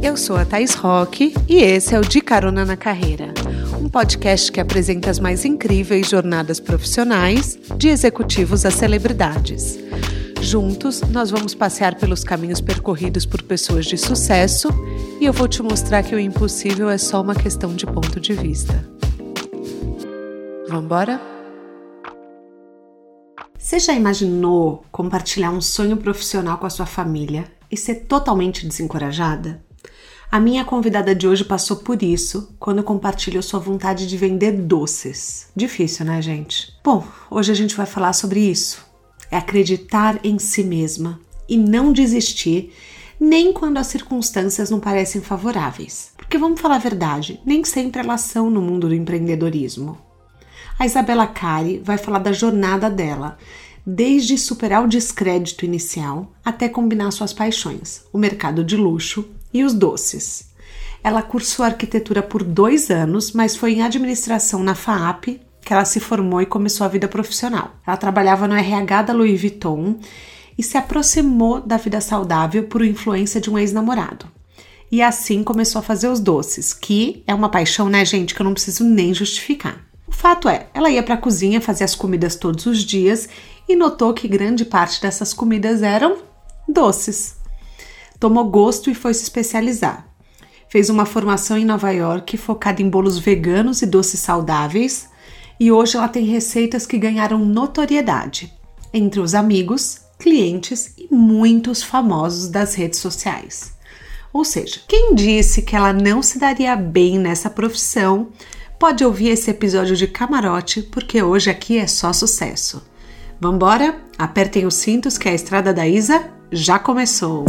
Eu sou a Thais Roque e esse é o De Carona na Carreira, um podcast que apresenta as mais incríveis jornadas profissionais, de executivos a celebridades. Juntos, nós vamos passear pelos caminhos percorridos por pessoas de sucesso e eu vou te mostrar que o impossível é só uma questão de ponto de vista. Vamos embora? Você já imaginou compartilhar um sonho profissional com a sua família e ser totalmente desencorajada? A minha convidada de hoje passou por isso quando compartilhou sua vontade de vender doces. Difícil, né, gente? Bom, hoje a gente vai falar sobre isso. É acreditar em si mesma e não desistir, nem quando as circunstâncias não parecem favoráveis. Porque vamos falar a verdade, nem sempre elas são no mundo do empreendedorismo. A Isabela Cari vai falar da jornada dela, desde superar o descrédito inicial até combinar suas paixões, o mercado de luxo e os doces. Ela cursou arquitetura por dois anos, mas foi em administração na FAAP que ela se formou e começou a vida profissional. Ela trabalhava no RH da Louis Vuitton e se aproximou da vida saudável por influência de um ex-namorado. E assim começou a fazer os doces, que é uma paixão, né, gente, que eu não preciso nem justificar. O fato é, ela ia para a cozinha fazer as comidas todos os dias e notou que grande parte dessas comidas eram doces tomou gosto e foi se especializar. Fez uma formação em Nova York focada em bolos veganos e doces saudáveis, e hoje ela tem receitas que ganharam notoriedade entre os amigos, clientes e muitos famosos das redes sociais. Ou seja, quem disse que ela não se daria bem nessa profissão, pode ouvir esse episódio de camarote, porque hoje aqui é só sucesso. Vambora? Apertem os cintos que a estrada da Isa já começou!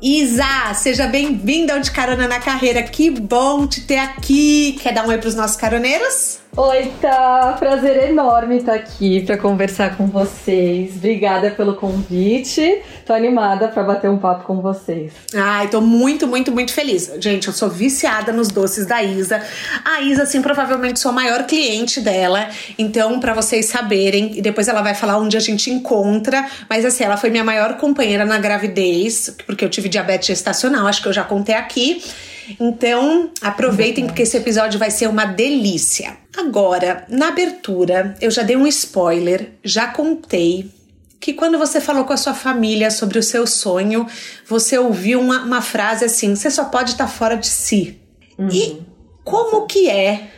Isa, seja bem-vinda ao De Carona na Carreira. Que bom te ter aqui. Quer dar um oi para os nossos caroneiros? Oi, tá. Prazer enorme estar aqui para conversar com vocês. Obrigada pelo convite. Tô animada para bater um papo com vocês. Ai, tô muito, muito, muito feliz. Gente, eu sou viciada nos doces da Isa. A Isa, assim, provavelmente sou a maior cliente dela. Então, para vocês saberem, e depois ela vai falar onde a gente encontra, mas assim, ela foi minha maior companheira na gravidez, porque eu tive diabetes gestacional, acho que eu já contei aqui. Então, aproveitem porque esse episódio vai ser uma delícia. Agora, na abertura, eu já dei um spoiler, já contei que quando você falou com a sua família sobre o seu sonho, você ouviu uma, uma frase assim: você só pode estar fora de si. Uhum. E como que é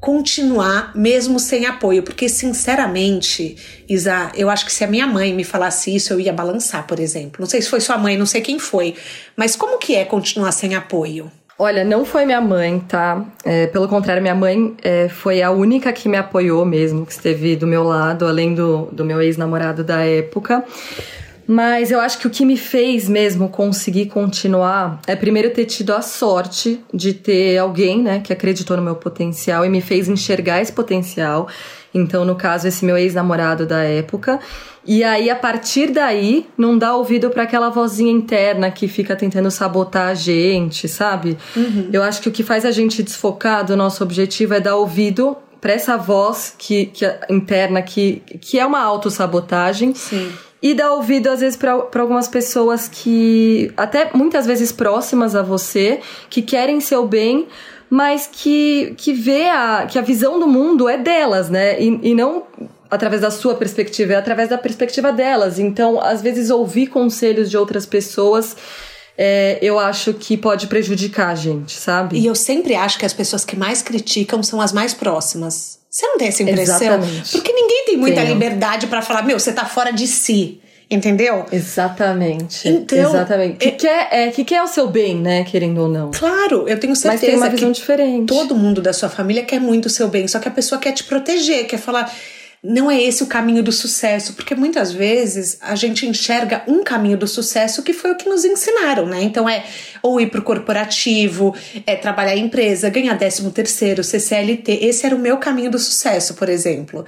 continuar mesmo sem apoio? Porque, sinceramente, Isa, eu acho que se a minha mãe me falasse isso, eu ia balançar, por exemplo. Não sei se foi sua mãe, não sei quem foi, mas como que é continuar sem apoio? Olha, não foi minha mãe, tá? É, pelo contrário, minha mãe é, foi a única que me apoiou mesmo, que esteve do meu lado, além do, do meu ex-namorado da época. Mas eu acho que o que me fez mesmo conseguir continuar é primeiro ter tido a sorte de ter alguém, né, que acreditou no meu potencial e me fez enxergar esse potencial. Então, no caso, esse meu ex-namorado da época. E aí, a partir daí, não dá ouvido para aquela vozinha interna que fica tentando sabotar a gente, sabe? Uhum. Eu acho que o que faz a gente desfocar do nosso objetivo é dar ouvido para essa voz que, que interna que, que é uma autossabotagem. Sim. E dar ouvido, às vezes, para algumas pessoas que, até muitas vezes próximas a você, que querem seu bem, mas que, que vê a, que a visão do mundo é delas, né? E, e não através da sua perspectiva, é através da perspectiva delas. Então, às vezes, ouvir conselhos de outras pessoas. É, eu acho que pode prejudicar a gente, sabe? E eu sempre acho que as pessoas que mais criticam são as mais próximas. Você não tem essa impressão? Exatamente. Porque ninguém tem muita Tenho. liberdade para falar, meu, você tá fora de si. Entendeu? Exatamente. Então, Exatamente. Que, é, quer, é, que quer o seu bem, né? Querendo ou não. Claro, eu tenho certeza. Mas tem uma visão diferente. Todo mundo da sua família quer muito o seu bem, só que a pessoa quer te proteger, quer falar não é esse o caminho do sucesso, porque muitas vezes a gente enxerga um caminho do sucesso que foi o que nos ensinaram, né? Então é ou ir pro corporativo, é trabalhar em empresa, ganhar 13 terceiro, CCLT. Esse era o meu caminho do sucesso, por exemplo.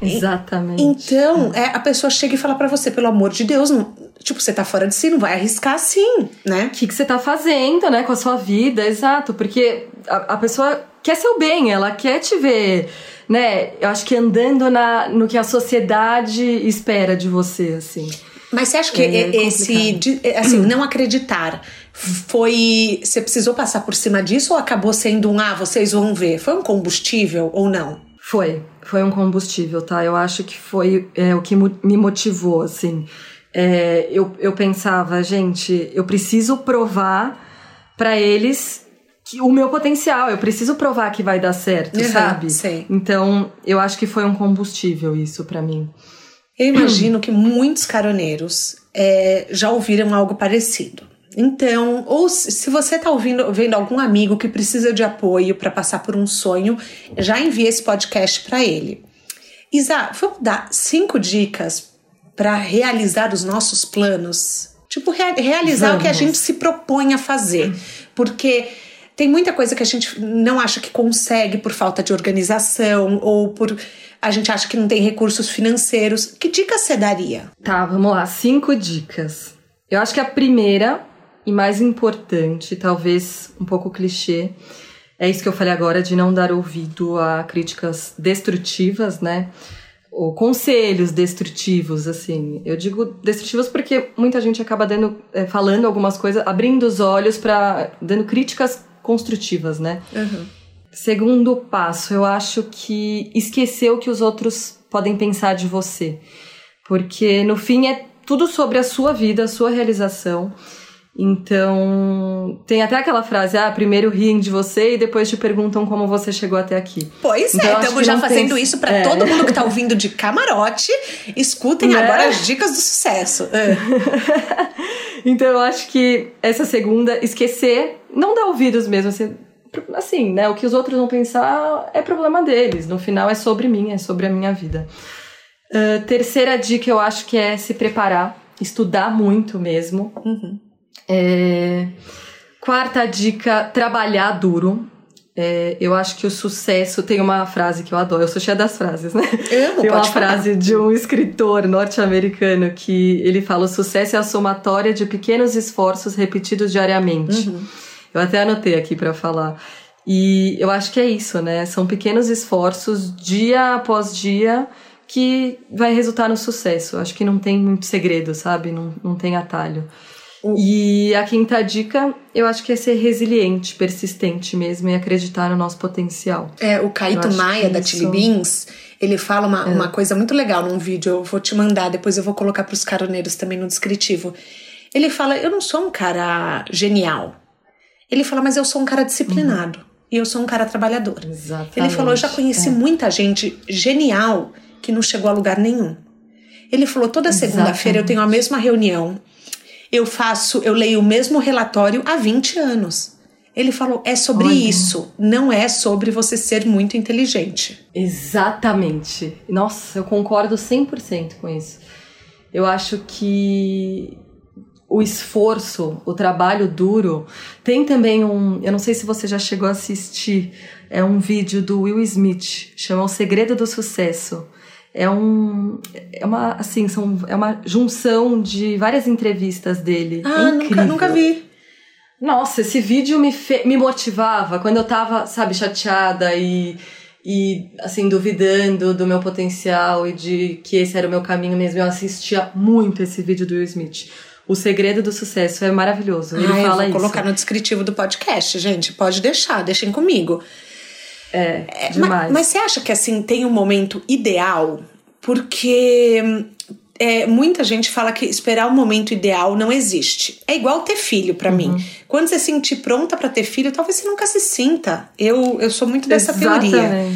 Exatamente. Então, é, a pessoa chega e fala para você, pelo amor de Deus, não, tipo, você tá fora de si, não vai arriscar assim, né? O que, que você tá fazendo, né, com a sua vida, exato, porque a, a pessoa quer seu bem, ela quer te ver né? Eu acho que andando na, no que a sociedade espera de você, assim. Mas você acha que é esse, assim, não acreditar foi. Você precisou passar por cima disso ou acabou sendo um, ah, vocês vão ver? Foi um combustível ou não? Foi, foi um combustível, tá? Eu acho que foi é, o que me motivou, assim. É, eu, eu pensava, gente, eu preciso provar para eles o meu potencial, eu preciso provar que vai dar certo, uhum, sabe? Sei. Então, eu acho que foi um combustível isso para mim. Eu imagino que muitos caroneiros é, já ouviram algo parecido. Então, ou se você está ouvindo, vendo algum amigo que precisa de apoio para passar por um sonho, já envie esse podcast para ele. Isa, vamos dar cinco dicas para realizar os nossos planos? Tipo, rea realizar vamos. o que a gente se propõe a fazer. Porque tem muita coisa que a gente não acha que consegue por falta de organização ou por a gente acha que não tem recursos financeiros. Que dicas você daria? Tá, vamos lá, cinco dicas. Eu acho que a primeira e mais importante, talvez um pouco clichê, é isso que eu falei agora de não dar ouvido a críticas destrutivas, né? Ou conselhos destrutivos, assim. Eu digo destrutivos porque muita gente acaba dando, é, falando algumas coisas, abrindo os olhos para dando críticas construtivas, né? Uhum. Segundo passo, eu acho que esquecer o que os outros podem pensar de você. Porque no fim é tudo sobre a sua vida, a sua realização. Então, tem até aquela frase: ah, primeiro riem de você e depois te perguntam como você chegou até aqui. Pois então, é, estamos já fazendo tem... isso para é. todo mundo que tá ouvindo de camarote. Escutem né? agora as dicas do sucesso. É. então, eu acho que essa segunda, esquecer, não dar ouvidos mesmo. Assim, assim, né? O que os outros vão pensar é problema deles. No final, é sobre mim, é sobre a minha vida. Uh, terceira dica, eu acho que é se preparar, estudar muito mesmo. Uhum é... Quarta dica: trabalhar duro. É, eu acho que o sucesso tem uma frase que eu adoro, eu sou cheia das frases, né? Eu, tem uma falar. frase de um escritor norte-americano que ele fala: o sucesso é a somatória de pequenos esforços repetidos diariamente. Uhum. Eu até anotei aqui para falar. E eu acho que é isso, né? São pequenos esforços, dia após dia, que vai resultar no sucesso. Acho que não tem muito segredo, sabe? Não, não tem atalho. E a quinta dica, eu acho que é ser resiliente, persistente mesmo e acreditar no nosso potencial. É, o Caíto Maia, da Chili Beans, ele fala uma, é. uma coisa muito legal num vídeo, eu vou te mandar, depois eu vou colocar para os caroneiros também no descritivo. Ele fala: Eu não sou um cara genial. Ele fala, mas eu sou um cara disciplinado. Uhum. E eu sou um cara trabalhador. Exatamente. Ele falou: Eu já conheci é. muita gente genial que não chegou a lugar nenhum. Ele falou: toda segunda-feira eu tenho a mesma reunião eu faço, eu leio o mesmo relatório há 20 anos. Ele falou: é sobre Olha. isso, não é sobre você ser muito inteligente. Exatamente. Nossa, eu concordo 100% com isso. Eu acho que o esforço, o trabalho duro. Tem também um. Eu não sei se você já chegou a assistir. É um vídeo do Will Smith, chama O Segredo do Sucesso é um é uma assim são é uma junção de várias entrevistas dele. Ah é nunca, nunca vi. Nossa esse vídeo me fe, me motivava quando eu tava sabe chateada e e assim duvidando do meu potencial e de que esse era o meu caminho mesmo. Eu assistia muito esse vídeo do Will Smith. O segredo do sucesso é maravilhoso. Ele ah, fala eu vou isso. colocar no descritivo do podcast gente. Pode deixar deixem comigo é, é demais. Mas, mas, você acha que assim tem um momento ideal? Porque é, muita gente fala que esperar o momento ideal não existe. É igual ter filho para uhum. mim. Quando você se sentir pronta para ter filho, talvez você nunca se sinta. Eu, eu sou muito dessa Exatamente. teoria.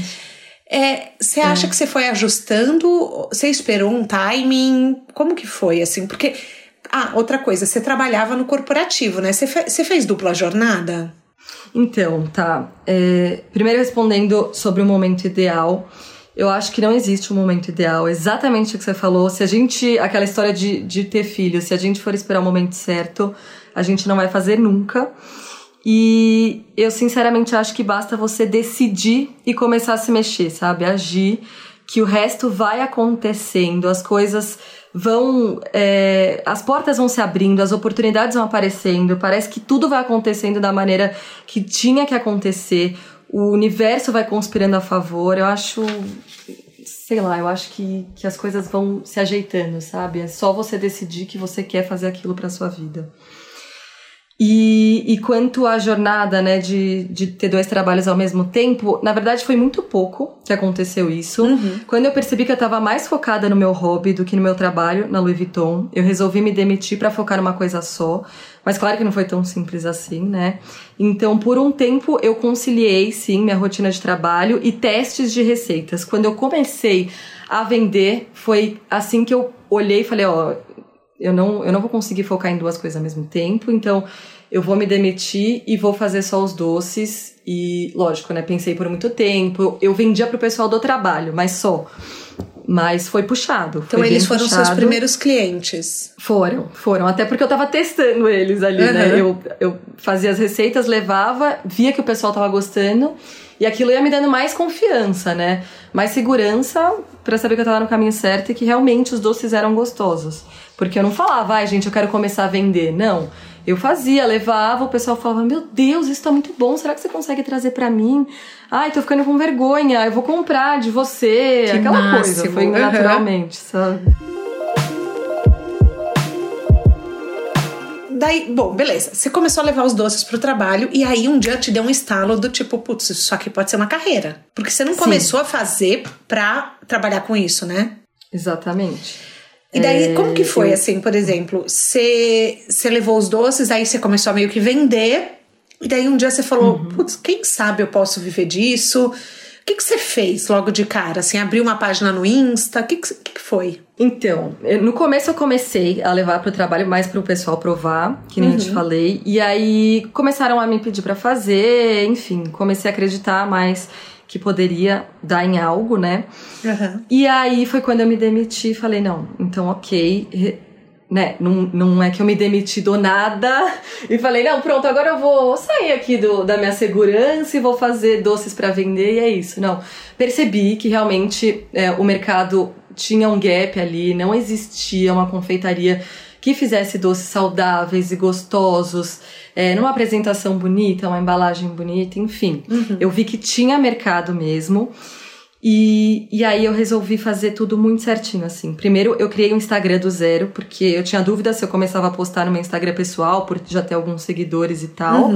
É, você acha é. que você foi ajustando? Você esperou um timing? Como que foi, assim? Porque. Ah, outra coisa, você trabalhava no corporativo, né? Você, fe você fez dupla jornada? Então, tá. É, primeiro respondendo sobre o momento ideal. Eu acho que não existe um momento ideal. Exatamente o que você falou. Se a gente. Aquela história de, de ter filho, se a gente for esperar o momento certo, a gente não vai fazer nunca. E eu sinceramente acho que basta você decidir e começar a se mexer, sabe? Agir, que o resto vai acontecendo, as coisas vão. É, as portas vão se abrindo, as oportunidades vão aparecendo, parece que tudo vai acontecendo da maneira que tinha que acontecer, o universo vai conspirando a favor. Eu acho sei lá, eu acho que, que as coisas vão se ajeitando, sabe? É só você decidir que você quer fazer aquilo para sua vida. E, e quanto à jornada, né, de, de ter dois trabalhos ao mesmo tempo, na verdade foi muito pouco que aconteceu isso. Uhum. Quando eu percebi que eu estava mais focada no meu hobby do que no meu trabalho na Louis Vuitton, eu resolvi me demitir para focar numa coisa só. Mas claro que não foi tão simples assim, né? Então, por um tempo, eu conciliei, sim, minha rotina de trabalho e testes de receitas. Quando eu comecei a vender, foi assim que eu olhei e falei, ó, eu não, eu não vou conseguir focar em duas coisas ao mesmo tempo, então eu vou me demitir e vou fazer só os doces. E, lógico, né? Pensei por muito tempo. Eu vendia pro pessoal do trabalho, mas só. Mas foi puxado. Então foi eles foram puxado. seus primeiros clientes? Foram, foram. Até porque eu tava testando eles ali, uhum. né? Eu, eu fazia as receitas, levava, via que o pessoal tava gostando. E aquilo ia me dando mais confiança, né? Mais segurança para saber que eu tava no caminho certo e que realmente os doces eram gostosos. Porque eu não falava, ai, gente, eu quero começar a vender. Não. Eu fazia, levava, o pessoal falava: Meu Deus, isso tá muito bom, será que você consegue trazer para mim? Ai, tô ficando com vergonha, eu vou comprar de você. Que Aquela máximo. coisa, foi naturalmente, sabe? Daí, bom, beleza. Você começou a levar os doces pro trabalho e aí um dia te deu um estalo do tipo, putz, isso aqui pode ser uma carreira. Porque você não Sim. começou a fazer pra trabalhar com isso, né? Exatamente. E daí, É, como que foi, eu- assim, por exemplo? Você, levou os doces, aí você começou a meio que vender, e daí um dia você falou, Uhum. putz, quem sabe eu posso viver disso? O que, que você fez logo de cara? Assim, abriu uma página no Insta? O que, que, que foi? Então, eu- no começo eu comecei a levar pro trabalho mais pro pessoal provar, que nem eu te falei. E aí começaram a me pedir pra fazer, enfim, comecei a acreditar mais que poderia dar em algo, né? E aí foi quando eu me demiti e falei, não, então ok, né, não, não é que eu me demiti do nada e falei, não, pronto, agora eu vou sair aqui do, da minha segurança e vou fazer doces pra vender e é isso. Não, percebi que realmente é, o mercado tinha um gap ali, não existia uma confeitaria que fizesse doces saudáveis e gostosos, é, numa apresentação bonita, uma embalagem bonita, enfim. Eu vi que tinha mercado mesmo. E, e aí eu resolvi fazer tudo muito certinho, assim. Primeiro eu criei um Instagram do zero, porque eu tinha dúvida se eu começava a postar no meu Instagram pessoal, por já ter alguns seguidores e tal.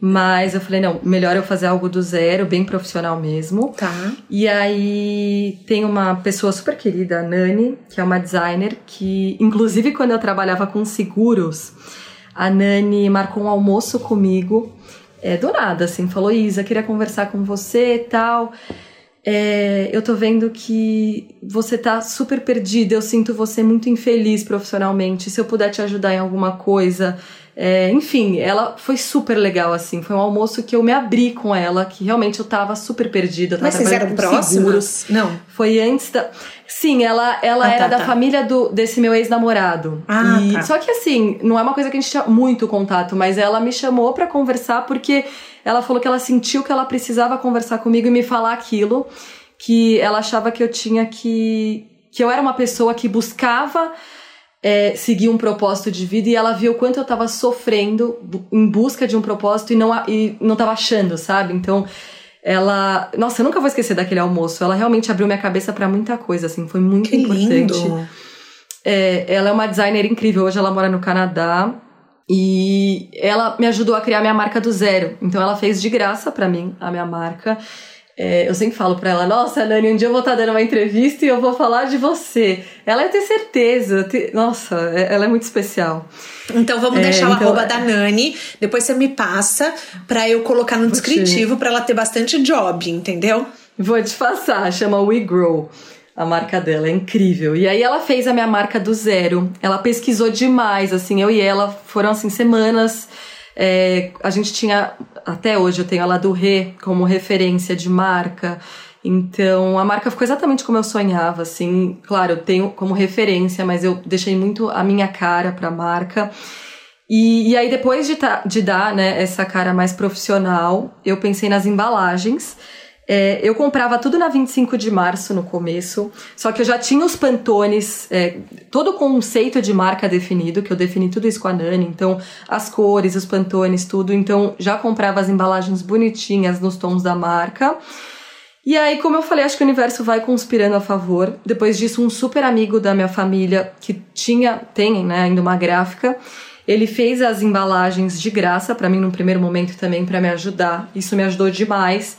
Mas eu falei, não, melhor eu fazer algo do zero, bem profissional mesmo. Tá. E aí tem uma pessoa super querida, a Nani, que é uma designer, que inclusive quando eu trabalhava com seguros, a Nani marcou um almoço comigo, é, do nada, assim, falou, Isa, queria conversar com você e tal. É, eu tô vendo que você tá super perdida, eu sinto você muito infeliz profissionalmente. Se eu puder te ajudar em alguma coisa. É, enfim, ela foi super legal, assim. Foi um almoço que eu me abri com ela, que realmente eu tava super perdida. Tava Mas vocês eram próximas? Não. Foi antes da. Sim, ela, ela Ah, tá, era da tá. família do, desse meu ex-namorado. Ah, E- tá. Só que assim, não é uma coisa que a gente tinha muito contato, mas ela me chamou pra conversar porque ela falou que ela sentiu que ela precisava conversar comigo e me falar aquilo, que ela achava que eu tinha que. que eu era uma pessoa que buscava. É, seguir um propósito de vida e ela viu o quanto eu tava sofrendo em busca de um propósito e não, e não tava achando, sabe? Então, ela. Nossa, eu nunca vou esquecer daquele almoço. Ela realmente abriu minha cabeça pra muita coisa, assim, foi muito Que importante. lindo. É, ela é uma designer incrível, hoje ela mora no Canadá. E ela me ajudou a criar minha marca do zero. Então ela fez de graça pra mim a minha marca. É, eu sempre falo pra ela, nossa, Nani, um dia eu vou estar dando uma entrevista e eu vou falar de você. Ela ia ter certeza. te- Nossa, é- ela é muito especial. Então vamos É, deixar o então- arroba da Nani. Depois você me passa pra eu colocar no descritivo pra ela ter bastante job, entendeu? Vou te passar, chama We Grow. A marca dela é incrível. E aí ela fez a minha marca do zero. Ela pesquisou demais, assim, eu e ela foram assim semanas. É, a gente tinha até hoje eu tenho ela do Rê como referência de marca. Então a marca ficou exatamente como eu sonhava, assim. Claro, eu tenho como referência, mas eu deixei muito a minha cara pra marca. E, e aí, depois de, ta- de dar né, essa cara mais profissional, eu pensei nas embalagens. É, eu comprava tudo na 25 de março no começo, só que eu já tinha os pantones, é, todo o conceito de marca definido, que eu defini tudo isso com a Nani, então as cores, os pantones, tudo. Então já comprava as embalagens bonitinhas nos tons da marca. E aí, como eu falei, acho que o universo vai conspirando a favor. Depois disso, um super amigo da minha família que tinha, tem, né, ainda uma gráfica, ele fez as embalagens de graça para mim no primeiro momento também para me ajudar. Isso me ajudou demais.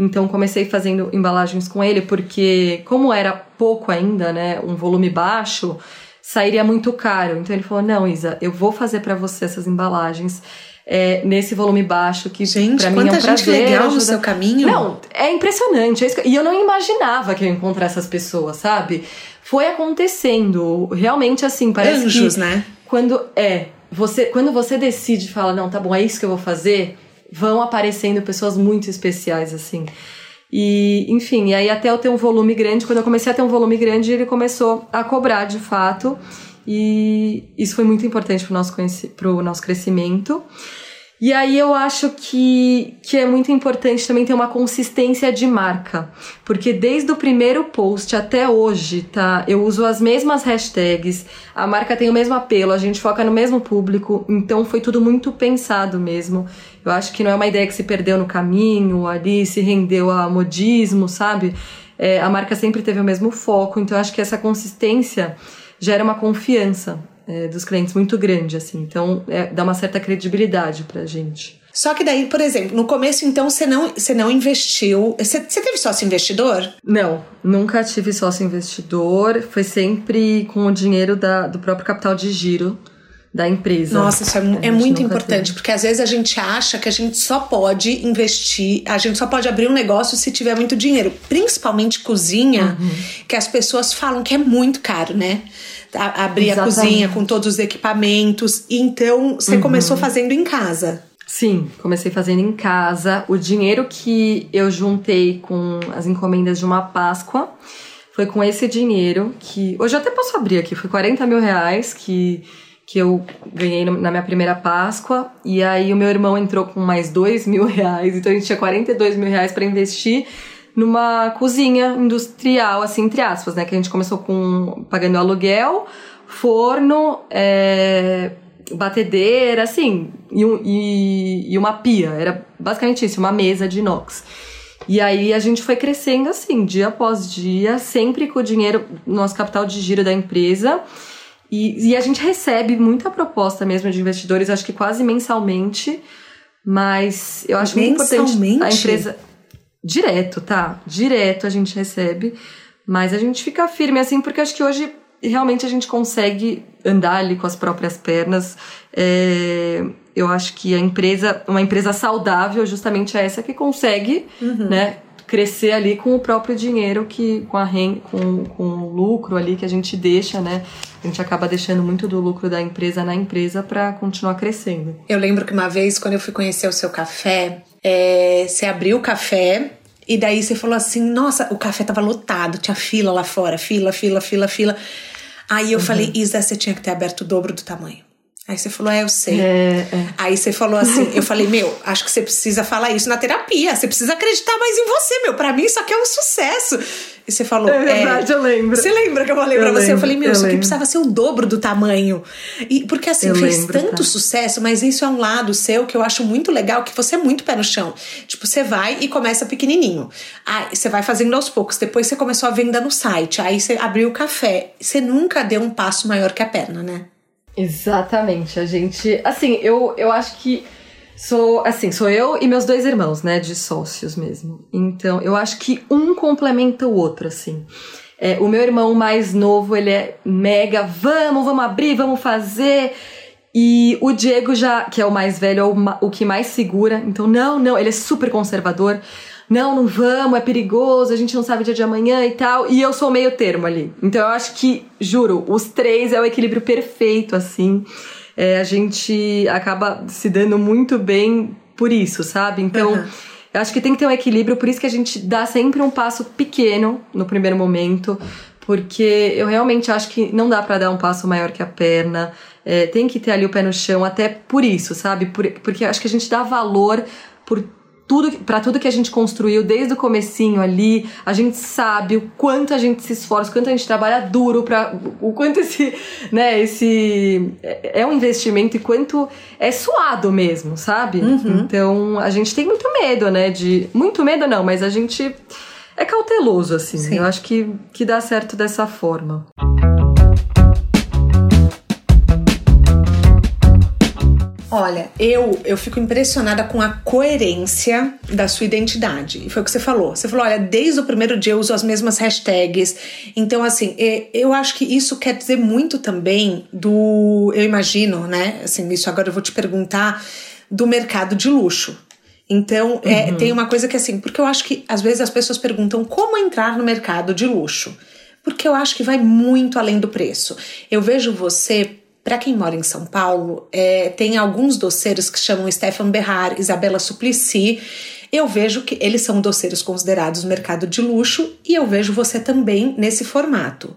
Então comecei fazendo embalagens com ele porque como era pouco ainda, né, um volume baixo, sairia muito caro. Então ele falou: "Não, Isa, eu vou fazer para você essas embalagens é, nesse volume baixo, que pra mim é um prazer. Gente, legal ajuda... no seu caminho. Não, é impressionante. É e eu não imaginava que eu ia encontrar essas pessoas, sabe? Foi acontecendo. Realmente, assim, parece Anjos, que... né? Quando, é, você, quando você decide fala, não, tá bom, é isso que eu vou fazer, vão aparecendo pessoas muito especiais, assim. E, enfim, e aí até eu ter um volume grande, quando eu comecei a ter um volume grande, ele começou a cobrar de fato. E isso foi muito importante para o nosso, nosso crescimento. E aí eu acho que, que é muito importante também ter uma consistência de marca. Porque desde o primeiro post até hoje, tá? Eu uso as mesmas hashtags, a marca tem o mesmo apelo, a gente foca no mesmo público, então foi tudo muito pensado mesmo. Eu acho que não é uma ideia que se perdeu no caminho, ali se rendeu a modismo, sabe? É, a marca sempre teve o mesmo foco, então acho que essa consistência gera uma confiança é, dos clientes muito grande, assim. Então, é, dá uma certa credibilidade pra gente. Só que daí, por exemplo, no começo, então, você não, você não investiu. Você, você teve sócio investidor? Não, nunca tive sócio investidor. Foi sempre com o dinheiro da, do próprio capital de giro da empresa. Nossa, isso é, é muito importante, teve. porque às vezes a gente acha que a gente só pode investir, a gente só pode abrir um negócio se tiver muito dinheiro, principalmente cozinha, uhum. que as pessoas falam que é muito caro, né? A, abrir Exatamente. a cozinha com todos os equipamentos. Então, você uhum. começou fazendo em casa. Sim, comecei fazendo em casa. O dinheiro que eu juntei com as encomendas de uma Páscoa foi com esse dinheiro que. Hoje eu até posso abrir aqui, foi 40 mil reais que que eu ganhei na minha primeira Páscoa. E aí o meu irmão entrou com mais dois mil reais. Então a gente tinha 42 mil reais para investir numa cozinha industrial, assim, entre aspas, né? Que a gente começou com pagando aluguel, forno, é, batedeira, assim, e, e, e uma pia. Era basicamente isso, uma mesa de inox. E aí a gente foi crescendo assim, dia após dia, sempre com o dinheiro, nosso capital de giro da empresa. E, e a gente recebe muita proposta mesmo de investidores, acho que quase mensalmente. Mas eu acho muito importante a empresa. Direto, tá? Direto a gente recebe. Mas a gente fica firme assim, porque acho que hoje realmente a gente consegue andar ali com as próprias pernas. É, eu acho que a empresa, uma empresa saudável, justamente é essa que consegue, uhum. né? Crescer ali com o próprio dinheiro que com a rem, com, com o lucro ali que a gente deixa, né? A gente acaba deixando muito do lucro da empresa na empresa para continuar crescendo. Eu lembro que uma vez quando eu fui conhecer o seu café, é, você abriu o café e daí você falou assim: "Nossa, o café tava lotado, tinha fila lá fora, fila, fila, fila, fila". Aí eu uhum. falei: "Isa, você tinha que ter aberto o dobro do tamanho". Aí você falou, é, eu sei. É, é. Aí você falou assim, eu falei, meu, acho que você precisa falar isso na terapia. Você precisa acreditar mais em você, meu. Para mim isso aqui é um sucesso. E você falou, é verdade, é, eu lembro. Você lembra que eu falei eu pra lembro, você? Eu falei, meu, isso aqui precisava ser o dobro do tamanho. E porque assim, eu fez lembro, tanto tá. sucesso, mas isso é um lado seu que eu acho muito legal, que você é muito pé no chão. Tipo, você vai e começa pequenininho. Aí você vai fazendo aos poucos. Depois você começou a venda no site. Aí você abriu o café. Você nunca deu um passo maior que a perna, né? Exatamente. A gente. Assim, eu, eu acho que sou. Assim, sou eu e meus dois irmãos, né? De sócios mesmo. Então, eu acho que um complementa o outro, assim. É, o meu irmão mais novo, ele é mega, vamos, vamos abrir, vamos fazer. E o Diego já, que é o mais velho, é o, o que mais segura. Então, não, não, ele é super conservador não, não vamos, é perigoso, a gente não sabe o dia de amanhã e tal. E eu sou meio termo ali. Então eu acho que, juro, os três é o equilíbrio perfeito, assim. É, a gente acaba se dando muito bem por isso, sabe? Então. Uhum. Eu acho que tem que ter um equilíbrio, por isso que a gente dá sempre um passo pequeno no primeiro momento, porque eu realmente acho que não dá para dar um passo maior que a perna, é, tem que ter ali o pé no chão, até por isso, sabe? Por, porque acho que a gente dá valor por tudo para tudo que a gente construiu desde o comecinho ali, a gente sabe o quanto a gente se esforça, o quanto a gente trabalha duro para o quanto esse, né, esse é, é um investimento e quanto é suado mesmo, sabe? Uhum. Então, a gente tem muito medo, né, de muito medo não, mas a gente é cauteloso, assim. Sim. Eu acho que, que dá certo dessa forma. Olha, eu eu fico impressionada com a coerência da sua identidade. E foi o que você falou. Você falou, olha, desde o primeiro dia eu uso as mesmas hashtags. Então, assim, eu acho que isso quer dizer muito também do. Eu imagino, né? Assim, isso agora eu vou te perguntar do mercado de luxo. Então, é, uhum. tem uma coisa que assim, porque eu acho que às vezes as pessoas perguntam como entrar no mercado de luxo. Porque eu acho que vai muito além do preço. Eu vejo você para quem mora em São Paulo, é, tem alguns doceiros que chamam Stefan Berrar, Isabela Suplicy. Eu vejo que eles são doceiros considerados mercado de luxo e eu vejo você também nesse formato.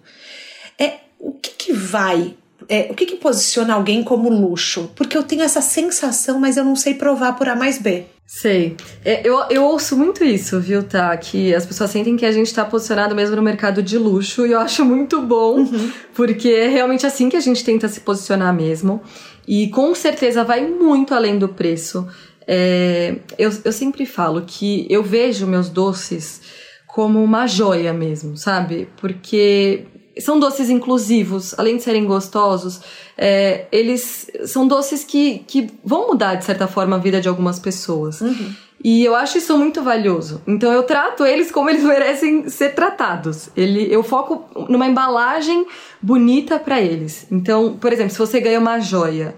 É, o que, que vai é, o que, que posiciona alguém como luxo? Porque eu tenho essa sensação, mas eu não sei provar por A mais B. Sei. É, eu, eu ouço muito isso, viu, tá? Que as pessoas sentem que a gente tá posicionado mesmo no mercado de luxo e eu acho muito bom, uhum. porque é realmente assim que a gente tenta se posicionar mesmo. E com certeza vai muito além do preço. É, eu, eu sempre falo que eu vejo meus doces como uma joia mesmo, sabe? Porque são doces inclusivos, além de serem gostosos, é, eles são doces que, que vão mudar, de certa forma, a vida de algumas pessoas. Uhum. E eu acho isso muito valioso. Então eu trato eles como eles merecem ser tratados. Ele, eu foco numa embalagem bonita para eles. Então, por exemplo, se você ganha uma joia,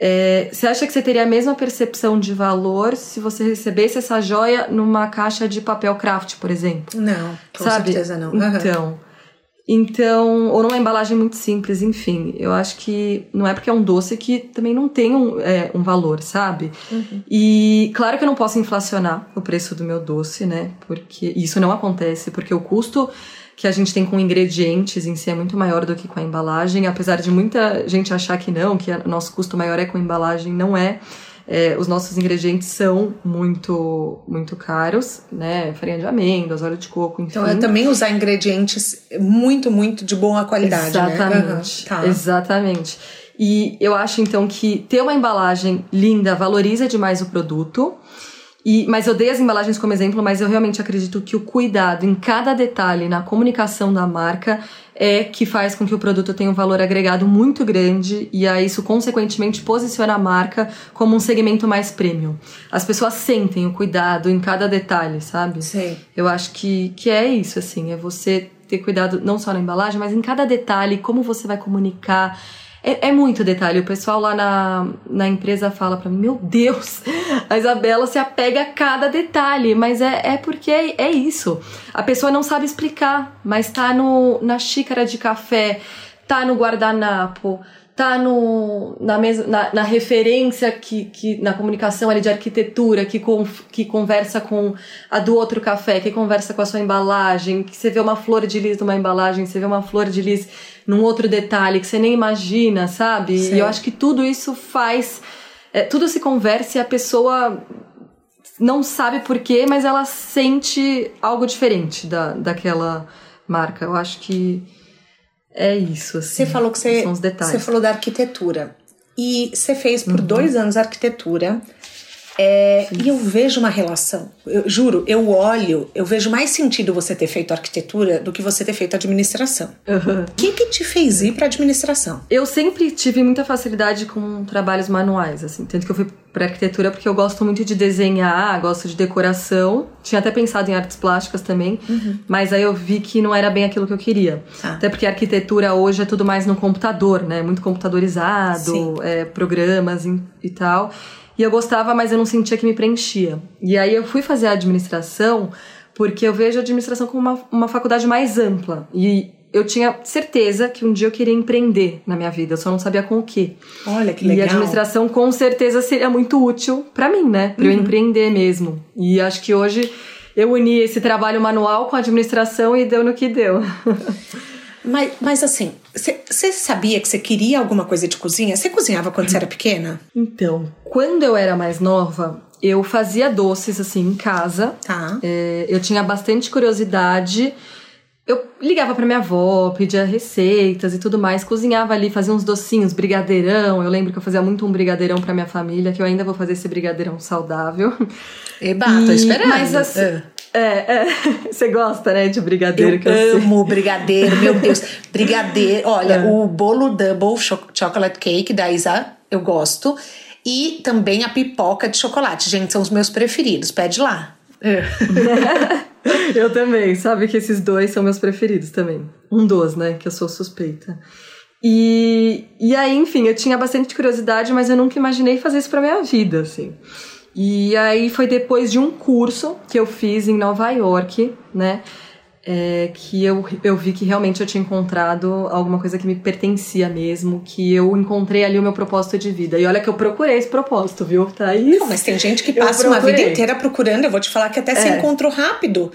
é, você acha que você teria a mesma percepção de valor se você recebesse essa joia numa caixa de papel craft, por exemplo? Não, com Sabe? certeza não. Uhum. Então. Então, ou numa embalagem muito simples, enfim. Eu acho que não é porque é um doce que também não tem um, é, um valor, sabe? Uhum. E claro que eu não posso inflacionar o preço do meu doce, né? Porque isso não acontece, porque o custo que a gente tem com ingredientes em si é muito maior do que com a embalagem, apesar de muita gente achar que não, que o nosso custo maior é com a embalagem, não é. É, os nossos ingredientes são muito muito caros, né? Farinha de amêndoas, óleo de coco, enfim. Então é também usar ingredientes muito, muito de boa qualidade, né? Exatamente. Né? Uhum, tá. Exatamente. E eu acho então que ter uma embalagem linda valoriza demais o produto. E, mas eu dei as embalagens como exemplo, mas eu realmente acredito que o cuidado em cada detalhe na comunicação da marca é que faz com que o produto tenha um valor agregado muito grande e aí isso consequentemente posiciona a marca como um segmento mais premium. As pessoas sentem o cuidado em cada detalhe, sabe? Sim. Eu acho que, que é isso, assim, é você ter cuidado não só na embalagem, mas em cada detalhe, como você vai comunicar é, é, muito detalhe. O pessoal lá na, na empresa fala para mim: Meu Deus, a Isabela se apega a cada detalhe. Mas é, é porque é, é isso. A pessoa não sabe explicar, mas tá no, na xícara de café, tá no guardanapo, tá no, na, mesma, na, na, referência que, que na comunicação ali de arquitetura que, com, que conversa com a do outro café, que conversa com a sua embalagem, que você vê uma flor de lis numa embalagem, você vê uma flor de lis num outro detalhe que você nem imagina, sabe? Sim. E eu acho que tudo isso faz. É, tudo se conversa e a pessoa não sabe porquê, mas ela sente algo diferente da, daquela marca. Eu acho que é isso, assim. Você falou que você, são os detalhes. Você falou da arquitetura. E você fez por uhum. dois anos arquitetura. É, e eu vejo uma relação. Eu juro, eu olho, eu vejo mais sentido você ter feito arquitetura do que você ter feito administração. O uhum. que, que te fez ir para administração? Eu sempre tive muita facilidade com trabalhos manuais, assim, tanto que eu fui para arquitetura porque eu gosto muito de desenhar, gosto de decoração. Tinha até pensado em artes plásticas também, uhum. mas aí eu vi que não era bem aquilo que eu queria. Ah. Até porque a arquitetura hoje é tudo mais no computador, né? Muito computadorizado, é, programas e, e tal. E eu gostava, mas eu não sentia que me preenchia. E aí eu fui fazer a administração porque eu vejo a administração como uma, uma faculdade mais ampla. E eu tinha certeza que um dia eu queria empreender na minha vida, eu só não sabia com o quê. Olha que legal. E a administração com certeza seria muito útil para mim, né? Para uhum. eu empreender mesmo. E acho que hoje eu uni esse trabalho manual com a administração e deu no que deu. Mas, mas assim, você sabia que você queria alguma coisa de cozinha? Você cozinhava quando você era pequena? Então, quando eu era mais nova, eu fazia doces assim em casa. Tá. É, eu tinha bastante curiosidade. Eu ligava para minha avó, pedia receitas e tudo mais, cozinhava ali, fazia uns docinhos, brigadeirão. Eu lembro que eu fazia muito um brigadeirão para minha família, que eu ainda vou fazer esse brigadeirão saudável. Eba, e, tô esperando. Mas assim, é. É, é. Você gosta, né, de brigadeiro? Eu, amo brigadeiro, meu Deus. Brigadeiro. Olha, é. o bolo double chocolate cake da Isa, eu gosto. E também a pipoca de chocolate. Gente, são os meus preferidos. Pede lá. É. eu também. Sabe que esses dois são meus preferidos também. Um dos, né? Que eu sou suspeita. E, e aí, enfim, eu tinha bastante curiosidade, mas eu nunca imaginei fazer isso pra minha vida, assim. E aí foi depois de um curso que eu fiz em Nova York, né? É, que eu, eu vi que realmente eu tinha encontrado alguma coisa que me pertencia mesmo, que eu encontrei ali o meu propósito de vida. E olha que eu procurei esse propósito, viu, Thaís? Não, mas tem gente que passa uma vida inteira procurando, eu vou te falar que até é. se encontrou rápido.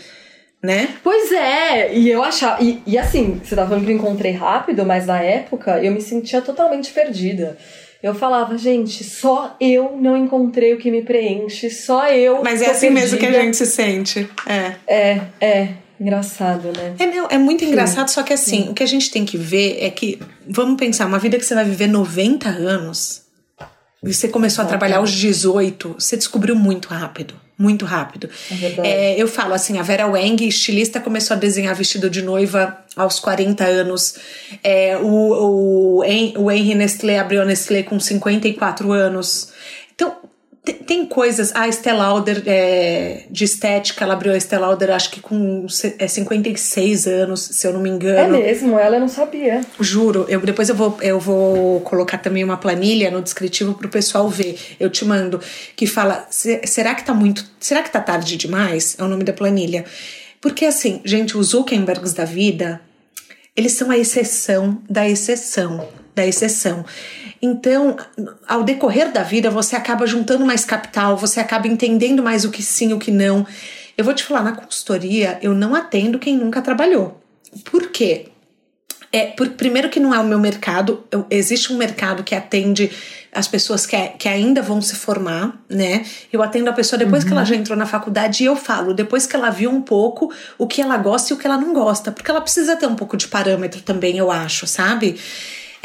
Né? Pois é, e eu achava. E, e assim, você tá falando que eu encontrei rápido, mas na época eu me sentia totalmente perdida. Eu falava, gente, só eu não encontrei o que me preenche, só eu. Mas é assim perdida. mesmo que a gente se sente. É. É, é. Engraçado, né? É, não, é muito Sim. engraçado, só que assim, Sim. o que a gente tem que ver é que, vamos pensar, uma vida que você vai viver 90 anos, você começou a trabalhar aos 18, você descobriu muito rápido muito rápido. É é, eu falo assim, a Vera Wang, estilista, começou a desenhar vestido de noiva aos 40 anos. É, o, o, o Henry Nestlé abriu a Nestlé com 54 anos. Então, tem coisas, a Estée Lauder é, de estética, ela abriu a Estée Lauder acho que com é, 56 anos, se eu não me engano. É mesmo, ela não sabia. Juro, eu, depois eu vou, eu vou colocar também uma planilha no descritivo pro pessoal ver, eu te mando, que fala, será que tá muito, será que tá tarde demais? É o nome da planilha. Porque assim, gente, os Zuckerbergs da vida, eles são a exceção da exceção da exceção. Então, ao decorrer da vida, você acaba juntando mais capital, você acaba entendendo mais o que sim, o que não. Eu vou te falar, na consultoria, eu não atendo quem nunca trabalhou. Por quê? É, por, primeiro que não é o meu mercado, eu, existe um mercado que atende as pessoas que, que ainda vão se formar, né? Eu atendo a pessoa depois uhum. que ela uhum. já entrou na faculdade e eu falo, depois que ela viu um pouco o que ela gosta e o que ela não gosta, porque ela precisa ter um pouco de parâmetro também, eu acho, sabe?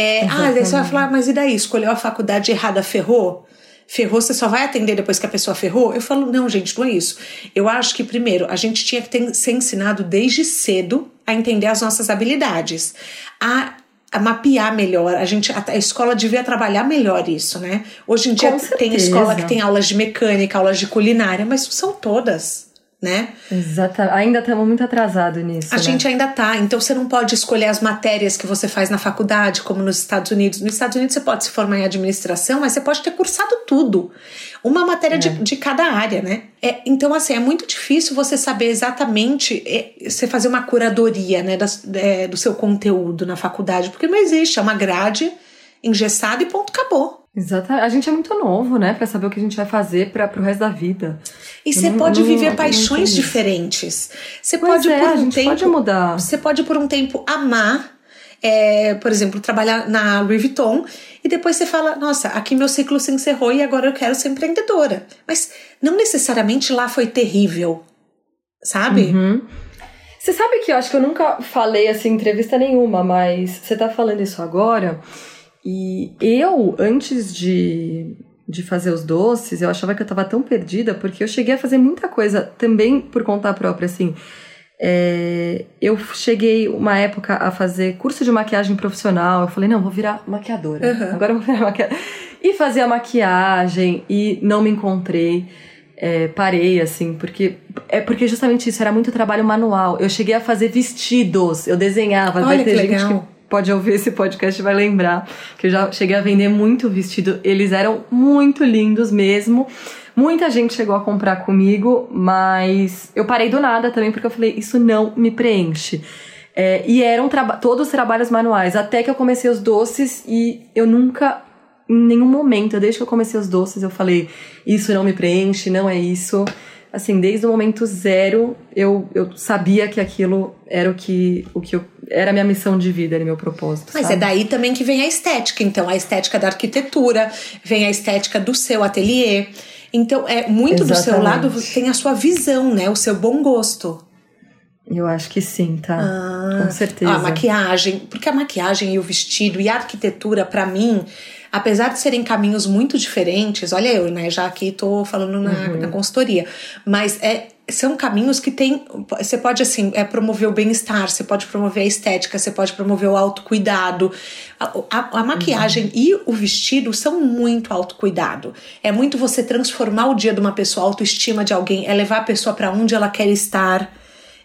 É, ah, daí você vai falar, mas e daí? Escolheu a faculdade errada, ferrou? Ferrou, você só vai atender depois que a pessoa ferrou? Eu falo, não, gente, não é isso. Eu acho que, primeiro, a gente tinha que ter, ser ensinado desde cedo a entender as nossas habilidades, a a mapear melhor. A gente a, a, escola devia trabalhar melhor isso, né? Hoje em dia tem escola que tem aulas de mecânica, aulas de culinária, mas são todas né? Exatamente. Ainda estamos muito atrasados nisso. A né? gente ainda tá. Então você não pode escolher as matérias que você faz na faculdade, como nos Estados Unidos. Nos Estados Unidos você pode se formar em administração, mas você pode ter cursado tudo. Uma matéria é. de, de cada área, né? É, então, assim, é muito difícil você saber exatamente, é, você fazer uma curadoria né, das, é, do seu conteúdo na faculdade, porque não existe, é uma grade engessada e ponto, acabou. Exatamente. A gente é muito novo, né, para saber o que a gente vai fazer para pro resto da vida. E você pode não, viver não, paixões diferentes. Você pode é, por um tempo pode mudar. Você pode por um tempo amar, é, por exemplo, trabalhar na Louis Vuitton e depois você fala, nossa, aqui meu ciclo se encerrou e agora eu quero ser empreendedora. Mas não necessariamente lá foi terrível, sabe? Uhum. Você sabe que eu acho que eu nunca falei assim em entrevista nenhuma, mas você tá falando isso agora. E eu, antes de, de fazer os doces, eu achava que eu estava tão perdida, porque eu cheguei a fazer muita coisa também por conta própria, assim. É, eu cheguei uma época a fazer curso de maquiagem profissional. Eu falei, não, vou virar maquiadora. Uhum. Agora eu vou virar maquiadora. E fazia maquiagem e não me encontrei. É, parei, assim, porque. É porque justamente isso, era muito trabalho manual. Eu cheguei a fazer vestidos, eu desenhava. Olha vai ter gente legal. que pode ouvir esse podcast vai lembrar que eu já cheguei a vender muito vestido. Eles eram muito lindos mesmo. Muita gente chegou a comprar comigo, mas eu parei do nada também porque eu falei, isso não me preenche. É, e eram todos trabalhos manuais, até que eu comecei os doces e eu nunca, em nenhum momento, desde que eu comecei os doces, eu falei, isso não me preenche, não é isso assim, desde o momento zero, eu, eu sabia que aquilo era o que, o que eu, era a minha missão de vida, era meu propósito. Mas sabe? é daí também que vem a estética. Então, a estética da arquitetura, vem a estética do seu ateliê. Então, é muito Exatamente. do seu lado tem a sua visão, né? O seu bom gosto. Eu acho que sim, tá? Ah, Com certeza. A maquiagem, porque a maquiagem e o vestido e a arquitetura, para mim, apesar de serem caminhos muito diferentes, olha eu, né? Já aqui tô falando na, uhum. na consultoria, mas é são caminhos que tem. Você pode, assim, é, promover o bem-estar, você pode promover a estética, você pode promover o autocuidado. A, a, a maquiagem uhum. e o vestido são muito autocuidado. É muito você transformar o dia de uma pessoa, a autoestima de alguém, é levar a pessoa para onde ela quer estar.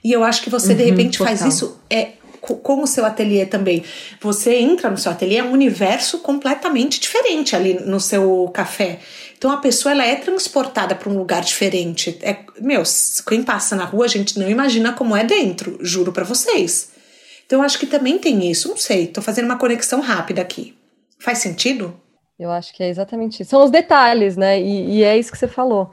E eu acho que você, uhum, de repente, total. faz isso. É, com o seu ateliê também. Você entra no seu ateliê, é um universo completamente diferente ali no seu café. Então a pessoa ela é transportada para um lugar diferente. É, meu, quem passa na rua a gente não imagina como é dentro, juro para vocês. Então acho que também tem isso, não sei, tô fazendo uma conexão rápida aqui. Faz sentido? Eu acho que é exatamente isso. São os detalhes, né? E, e é isso que você falou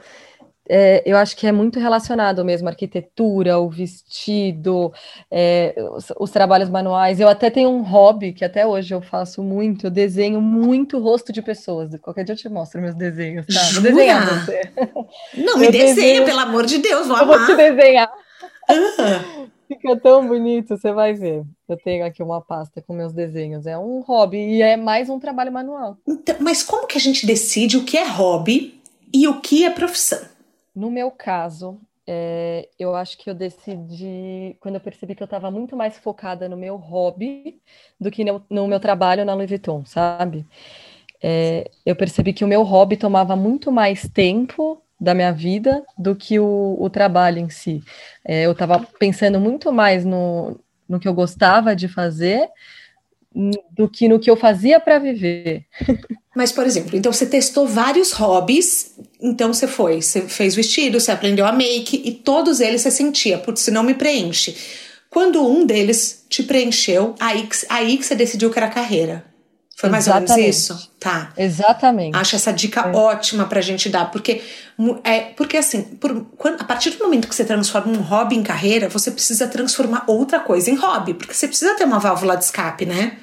é, eu acho que é muito relacionado mesmo, a arquitetura, o vestido, é, os, os, trabalhos manuais. Eu até tenho um hobby que até hoje eu faço muito, eu desenho muito rosto de pessoas. Qualquer dia eu te mostro meus desenhos, tá? Vou desenhar você. Não, me desenha, desenho, pelo amor de Deus, vou eu amar. vou te desenhar. Ah. Fica tão bonito, você vai ver. Eu tenho aqui uma pasta com meus desenhos. É um hobby e é mais um trabalho manual. Então, mas como que a gente decide o que é hobby e o que é profissão? No meu caso, é, eu acho que eu decidi, quando eu percebi que eu estava muito mais focada no meu hobby do que no, no meu trabalho na Louis Vuitton, sabe? É, eu percebi que o meu hobby tomava muito mais tempo da minha vida do que o, o trabalho em si. É, eu estava pensando muito mais no, no que eu gostava de fazer do que no que eu fazia para viver. Mas, por exemplo, então você testou vários hobbies, então você foi, você fez vestido, você aprendeu a make e todos eles você sentia, putz, se não me preenche. Quando um deles te preencheu, aí, aí que você decidiu que era carreira. Foi mais Exatamente. ou menos isso? Tá. Exatamente. Acho essa dica é. ótima pra gente dar, porque é porque assim, por, quando, a partir do momento que você transforma um hobby em carreira, você precisa transformar outra coisa em hobby, porque você precisa ter uma válvula de escape, né?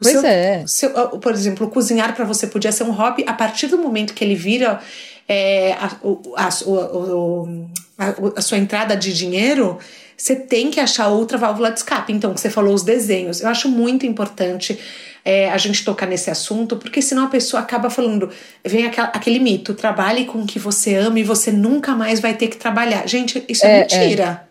Pois seu, é. Seu, por exemplo, cozinhar para você podia ser um hobby a partir do momento que ele vira é, a, a, a, a, sua entrada de dinheiro, você tem que achar outra válvula de escape. Então, você falou os desenhos. Eu acho muito importante é, a gente tocar nesse assunto, porque senão a pessoa acaba falando, vem aquela, aquele mito, trabalhe com o que você ama e você nunca mais vai ter que trabalhar. Gente, isso é, é, é. mentira. É.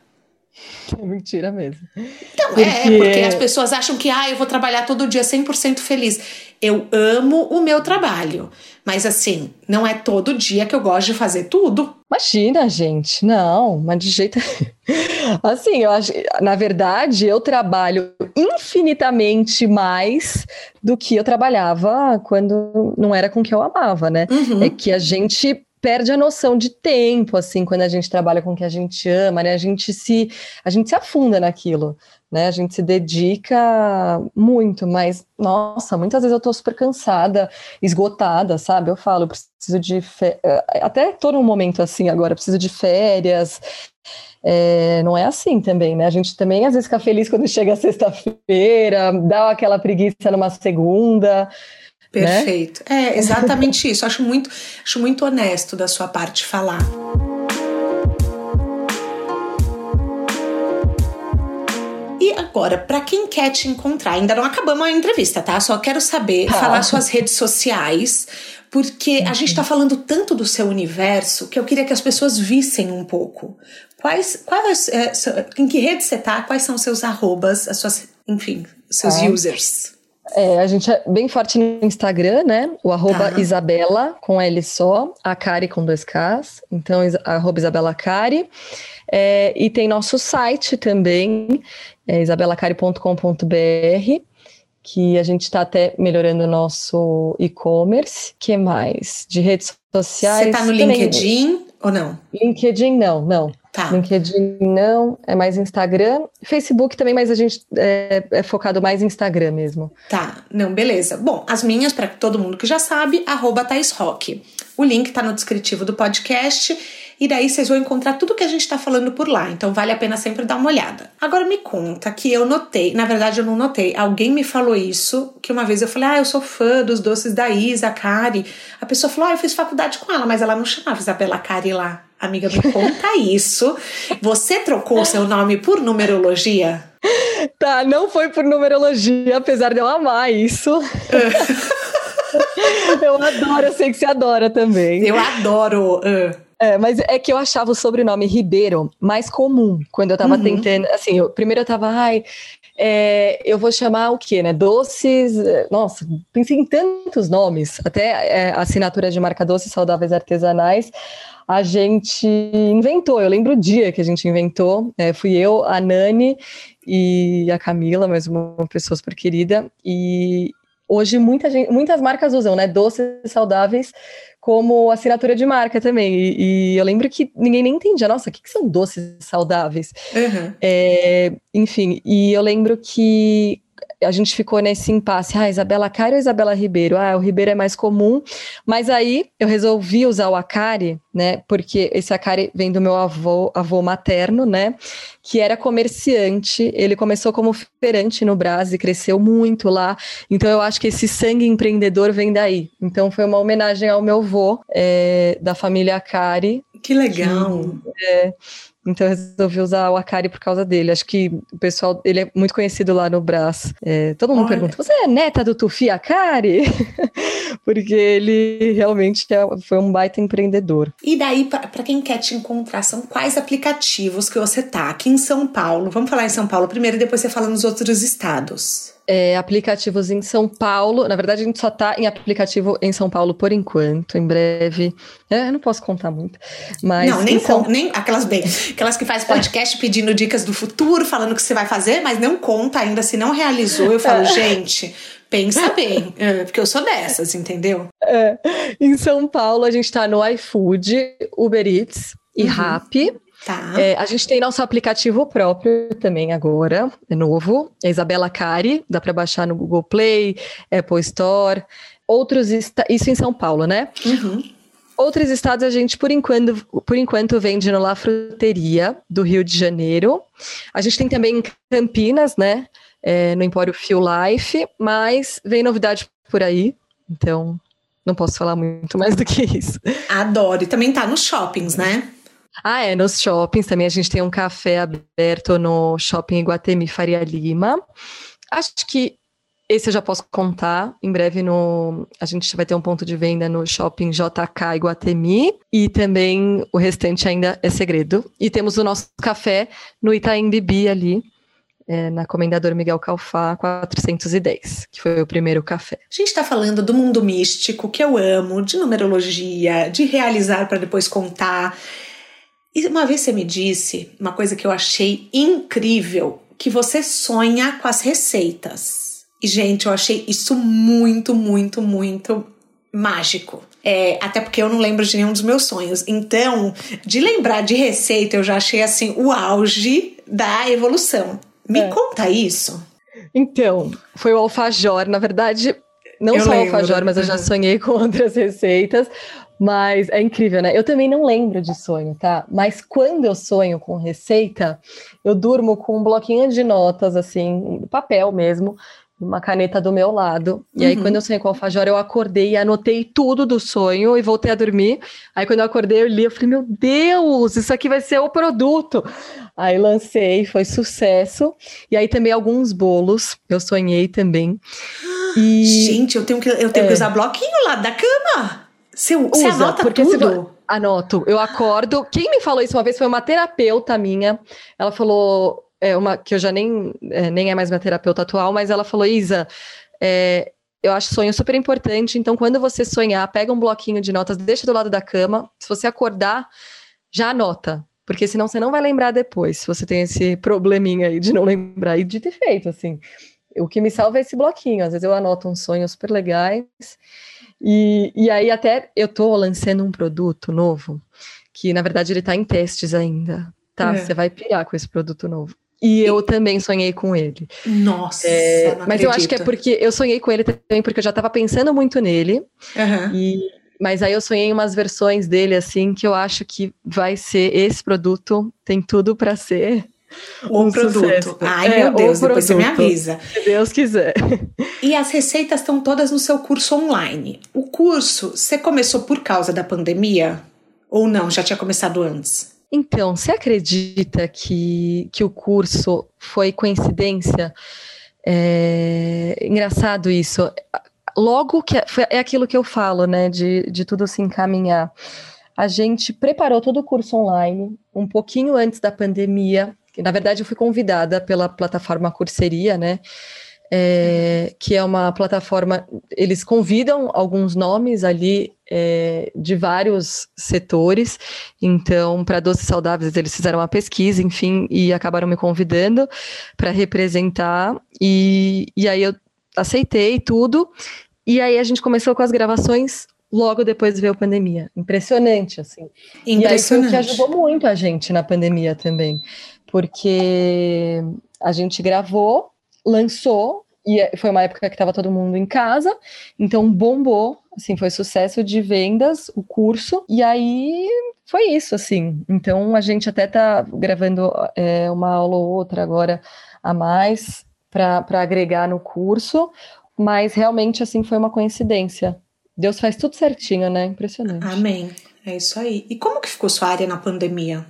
É mentira mesmo. Então, porque... é, porque as pessoas acham que ah, eu vou trabalhar todo dia 100% feliz. Eu amo o meu trabalho, mas assim, não é todo dia que eu gosto de fazer tudo. Imagina, gente, não, mas de jeito. assim, eu acho, na verdade, eu trabalho infinitamente mais do que eu trabalhava quando não era com o que eu amava, né? Uhum. É que a gente perde a noção de tempo, assim, quando a gente trabalha com o que a gente ama, né? A gente se, a gente se afunda naquilo, né? A gente se dedica muito, mas, nossa, muitas vezes eu tô super cansada, esgotada, sabe? Eu falo, eu preciso de fe... até todo um momento assim agora, preciso de férias. É, não é assim também, né? A gente também às vezes fica feliz quando chega sexta-feira, dá aquela preguiça numa segunda. Né? Perfeito. Né? É exatamente isso. Acho muito, acho muito honesto da sua parte falar. E agora, para quem quer te encontrar, ainda não acabamos a entrevista, tá? Só quero saber, tá. falar suas redes sociais, porque a gente tá falando tanto do seu universo que eu queria que as pessoas vissem um pouco. Quais, quais é, em que rede você tá? Quais são os seus arrobas, as suas, enfim, seus tá. users? É, a gente é bem forte no Instagram, né? O arroba tá. Isabela, com L só, a Cari com dois Ks. Então, arroba Isabela Cari. É, e tem nosso site também, é isabelacari.com.br, que a gente está até melhorando o nosso e-commerce. que mais? De redes sociais. Você está no LinkedIn ou não? LinkedIn não, não. Tá. LinkedIn não, é mais Instagram. Facebook também, mas a gente é, é, focado mais em Instagram mesmo. Tá, não, beleza. Bom, as minhas, para todo mundo que já sabe, arroba Thais Rock. O link tá no descritivo do podcast e daí vocês vão encontrar tudo que a gente está falando por lá. Então vale a pena sempre dar uma olhada. Agora me conta que eu notei, na verdade eu não notei, alguém me falou isso, que uma vez eu falei, ah, eu sou fã dos doces da Isa, Kari. A pessoa falou, ah, eu fiz faculdade com ela, mas ela não chamava Isabela Kari lá. Amiga, me conta isso. Você trocou seu nome por numerologia? Tá, não foi por numerologia, apesar de eu amar isso. eu adoro, eu sei que você adora também. Eu adoro. Uh. É, mas é que eu achava o sobrenome Ribeiro mais comum quando eu tava uhum. tentando. Assim, eu, primeiro eu tava, ai, é, eu vou chamar o quê, né? Doces. Nossa, pensei em tantos nomes, até é, assinatura de marca doces saudáveis artesanais. A gente inventou, eu lembro o dia que a gente inventou. É, fui eu, a Nani e a Camila, mais uma pessoa super querida. E hoje muita gente, muitas marcas usam, né? Doces saudáveis como assinatura de marca também. E, e, eu lembro que ninguém nem entendia, nossa, o que, que são doces saudáveis? Uhum. É, enfim, e eu lembro que a gente ficou nesse impasse, ah, Isabela Acari ou Isabela Ribeiro? Ah, o Ribeiro é mais comum, mas aí eu resolvi usar o Acari, né, porque esse Acari vem do meu avô, avô materno, né, que era comerciante, ele começou como feirante no Brasil e cresceu muito lá, então eu acho que esse sangue empreendedor vem daí, então foi uma homenagem ao meu avô, é, da família Acari. Que legal! Que, é, então eu resolvi usar o Akari por causa dele. Acho que o pessoal, ele é muito conhecido lá no Brás. É, todo mundo Olha. pergunta: você é neta do Tufi Akari? Porque ele realmente é, foi um baita empreendedor. E daí, para quem quer te encontrar, são quais aplicativos que você tá aqui em São Paulo? Vamos falar em São Paulo primeiro e depois você fala nos outros estados é, aplicativos em São Paulo. Na verdade, a gente só está em aplicativo em São Paulo por enquanto. Em breve. É, eu não posso contar muito. Mas não, nem, São... nem aquelas bem. Aquelas que faz podcast pedindo dicas do futuro, falando o que você vai fazer, mas não conta ainda se não realizou. Eu falo, é. gente. Pensa bem, é, porque eu sou dessas, entendeu? É. Em São Paulo, a gente está no iFood, Uber Eats e uhum. Rappi. Tá. É, a gente tem nosso aplicativo próprio também agora, é novo, é Isabela Cari, dá para baixar no Google Play, Apple Store, outros, isso em São Paulo, né? Uhum. Outros estados a gente, por enquanto, por enquanto, vende no La Fruteria, do Rio de Janeiro. A gente tem também em Campinas, né? É, no Empório Feel Life, mas vem novidade por aí, então não posso falar muito mais do que isso. Adoro. E também tá nos shoppings, né? Ah, é, nos shoppings também a gente tem um café aberto no shopping Iguatemi Faria Lima. Acho que esse eu já posso contar. Em breve no a gente vai ter um ponto de venda no shopping JK Iguatemi e também o restante ainda é segredo. E temos o nosso café no Itaim Bibi ali. É, na Comendador Miguel Calfá 410, que foi o primeiro café. A gente está falando do mundo místico, que eu amo, de numerologia, de realizar para depois contar. E uma vez você me disse uma coisa que eu achei incrível, que você sonha com as receitas. E, gente, eu achei isso muito, muito, muito mágico. É, até porque eu não lembro de nenhum dos meus sonhos. Então, de lembrar de receita, eu já achei assim o auge da evolução. Me é. conta isso. Então, foi o alfajor. Na verdade, não eu só o alfajor, mas eu já sonhei com outras receitas. Mas é incrível, né? Eu também não lembro de sonho, tá? Mas quando eu sonho com receita, eu durmo com um bloquinho de notas, assim, papel mesmo, uma caneta do meu lado. E aí, uhum. quando eu sonhei com alfajor, eu acordei e anotei tudo do sonho e voltei a dormir. Aí, quando eu acordei, eu li, eu falei, meu Deus, isso aqui vai ser o produto. Aí lancei, foi sucesso. E aí também alguns bolos, eu sonhei também. E... Gente, eu tenho que, eu tenho é. que usar bloquinho lá da cama. Você, você Usa, anota porque tudo? anoto. Eu acordo. Quem me falou isso uma vez foi uma terapeuta minha. Ela falou, é, uma que eu já nem, é, nem é mais minha terapeuta atual, mas ela falou, Isa, é, eu acho sonho super importante. Então, quando você sonhar, pega um bloquinho de notas, deixa do lado da cama. Se você acordar, já anota. Porque senão você não vai lembrar depois, se você tem esse probleminha aí de não lembrar e de ter feito, assim. O que me salva é esse bloquinho. Às vezes eu anoto uns sonhos super legais e, e aí até eu tô lançando um produto novo, que na verdade ele tá em testes ainda, tá? É. Você vai pirar com esse produto novo. E eu também sonhei com ele. Nossa! É, mas acredito. eu acho que é porque eu sonhei com ele também porque eu já estava pensando muito nele. Uhum. E, mas aí eu sonhei umas versões dele assim que eu acho que vai ser esse produto tem tudo para ser o um produto. Ai, é, meu Deus, depois produto, você me avisa. Se Deus quiser. E as receitas estão todas no seu curso online. O curso, você começou por causa da pandemia? Ou não? Já tinha começado antes? Então, você acredita que, que o curso foi coincidência? É, engraçado isso. Logo que. É aquilo que eu falo, né? De, de tudo se encaminhar. a gente preparou todo o curso online um pouquinho antes da pandemia. Na verdade, eu fui convidada pela plataforma Curseria, né? É, que é uma plataforma, eles convidam alguns nomes ali é, de vários setores, então, para doces saudáveis, eles fizeram uma pesquisa, enfim, e acabaram me convidando para representar, e, e aí eu aceitei tudo, e aí a gente começou com as gravações logo depois veio a pandemia. Impressionante, assim. Impressionante. E aí, que ajudou muito a gente na pandemia também, porque a gente gravou lançou e é, foi uma época que estava todo mundo em casa, então bombou, assim, foi sucesso de vendas o curso, e aí foi isso, assim. Então a gente até tá gravando é, uma aula ou outra agora a mais para agregar no curso, mas realmente, assim, foi uma coincidência. Deus faz tudo certinho, né? Impressionante. Amém. É isso aí. E como que ficou sua área na pandemia?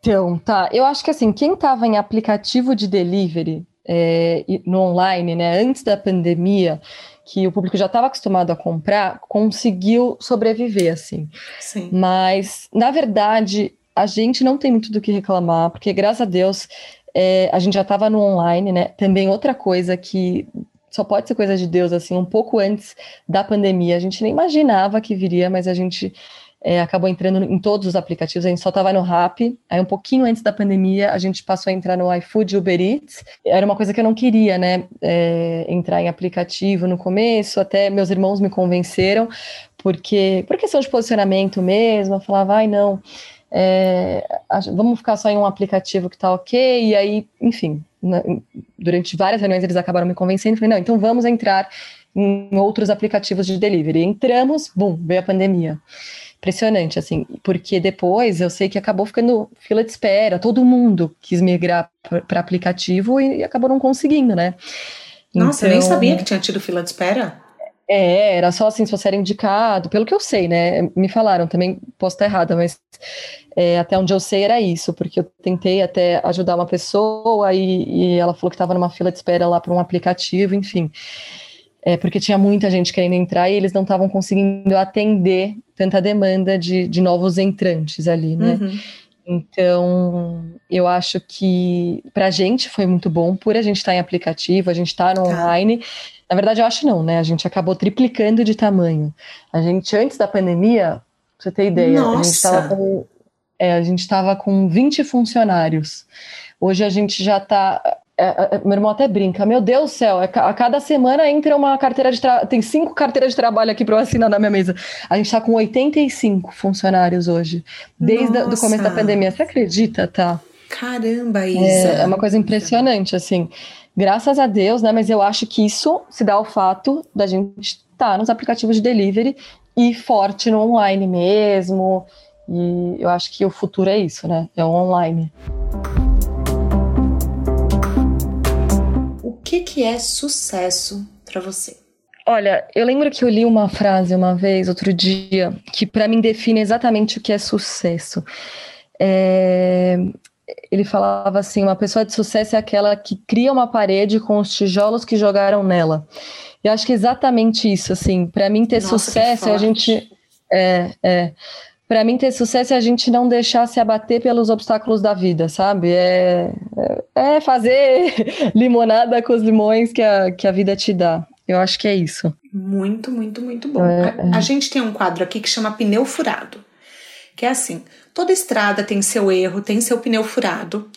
Então, tá. Eu acho que assim, quem estava em aplicativo de delivery é, no online, né, antes da pandemia, que o público já estava acostumado a comprar, conseguiu sobreviver, assim. Sim. Mas, na verdade, a gente não tem muito do que reclamar, porque, graças a Deus, é, a gente já estava no online, né? Também outra coisa que só pode ser coisa de Deus, assim, um pouco antes da pandemia, a gente nem imaginava que viria, mas a gente é, acabou entrando em todos os aplicativos, a gente só estava no Rap, aí um pouquinho antes da pandemia a gente passou a entrar no iFood e Uber Eats, era uma coisa que eu não queria, né, é, entrar em aplicativo no começo, até meus irmãos me convenceram, porque, por questão de posicionamento mesmo, eu falava, ai não, é, vamos ficar só em um aplicativo que tá ok, e aí, enfim, na, durante várias reuniões eles acabaram me convencendo, falei, não, então vamos entrar em outros aplicativos de delivery. Entramos, bum, veio a pandemia impressionante, assim, porque depois eu sei que acabou ficando fila de espera, todo mundo quis migrar para aplicativo e, e, acabou não conseguindo, né? Nossa, então, eu nem então sabia que tinha tido fila de espera. É, era só assim, se você era indicado, pelo que eu sei, né? Me falaram, também posso estar errada, mas é, até onde eu sei era isso, porque eu tentei até ajudar uma pessoa e, e ela falou que estava numa fila de espera lá para um aplicativo, enfim é, porque tinha muita gente querendo entrar e eles não estavam conseguindo atender tanta demanda de, de novos entrantes ali, né? Uhum. Então, eu acho que para a gente foi muito bom, por a gente estar tá em aplicativo, a gente estar tá no tá. online. Na verdade, eu acho não, né? A gente acabou triplicando de tamanho. A gente, antes da pandemia, pra você ter ideia, Nossa. a gente estava com, é, a gente estava com 20 funcionários. Hoje a gente já está é, é, meu irmão até brinca, meu Deus do céu, é, a cada semana entra uma carteira de trabalho, tem cinco carteiras de trabalho aqui para eu assinar na minha mesa. A gente está com 85 funcionários hoje, desde o começo da pandemia. Você acredita, tá? Caramba, Isa. É, é uma coisa impressionante, assim. Graças a Deus, né? Mas eu acho que isso se dá ao fato da gente estar tá nos aplicativos de delivery e forte no online mesmo. E eu acho que o futuro é isso, né? É o online. Que, que é sucesso para você? Olha, eu lembro que eu li uma frase uma vez, outro dia, que para mim define exatamente o que é sucesso. É... Ele falava assim: uma pessoa de sucesso é aquela que cria uma parede com os tijolos que jogaram nela. E acho que é exatamente isso, assim, para mim ter Nossa, sucesso é a gente. É, é para mim ter sucesso é a gente não deixar se abater pelos obstáculos da vida, sabe? É, é, é fazer limonada com os limões que a, que a vida te dá. Eu acho que é isso. Muito, muito, muito bom. É, a, a é. gente tem um quadro aqui que chama pneu furado. Que é assim: toda estrada tem seu erro, tem seu pneu furado,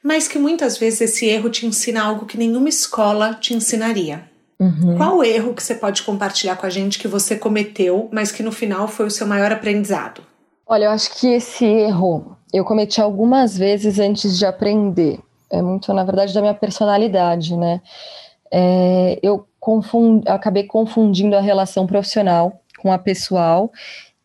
mas que muitas vezes esse erro te ensina algo que nenhuma escola te ensinaria. Uhum. Qual erro que você pode compartilhar com a gente que você cometeu, mas que no final foi o seu maior aprendizado? Olha, eu acho que esse erro eu cometi algumas vezes antes de aprender. É muito, na verdade, da minha personalidade, né? É, eu confund, acabei confundindo a relação profissional com a pessoal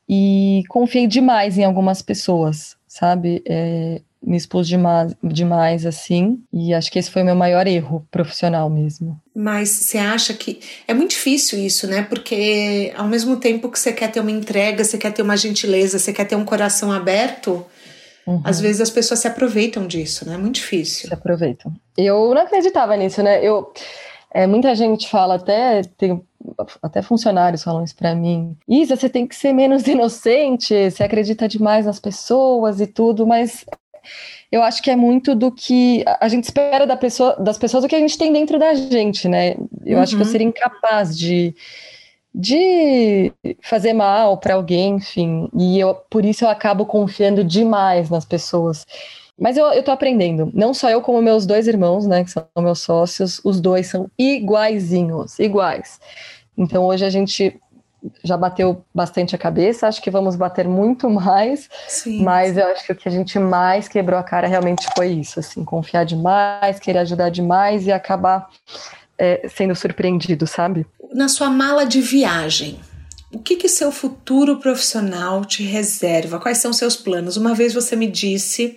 e confiei demais em algumas pessoas, sabe? É, me expus demais, demais assim, e acho que esse foi o meu maior erro profissional mesmo. Mas você acha que é muito difícil isso, né? Porque ao mesmo tempo que você quer ter uma entrega, você quer ter uma gentileza, você quer ter um coração aberto, uhum. às vezes as pessoas se aproveitam disso, né? É muito difícil. Se aproveitam. Eu não acreditava nisso, né? Eu é, muita gente fala até, tem até funcionários falam isso para mim. Isa, você tem que ser menos inocente, você acredita demais nas pessoas e tudo, mas eu acho que é muito do que a gente espera da pessoa, das pessoas o que a gente tem dentro da gente, né? Eu uhum. acho que eu uhum. seria incapaz de de fazer mal para alguém, enfim. E eu, por isso eu acabo confiando demais nas pessoas. Mas eu, eu tô aprendendo. Não só eu, como meus dois irmãos, né, que são meus sócios, os dois são iguaizinhos, iguais. Então hoje a gente já bateu bastante a cabeça, acho que vamos bater muito mais, Sim. mas eu acho que o que a gente mais quebrou a cara realmente foi isso, assim, confiar demais, querer ajudar demais e acabar é, sendo surpreendido, sabe? Na sua mala de viagem, o que que seu futuro profissional te reserva? Quais são seus planos? Uma vez você me disse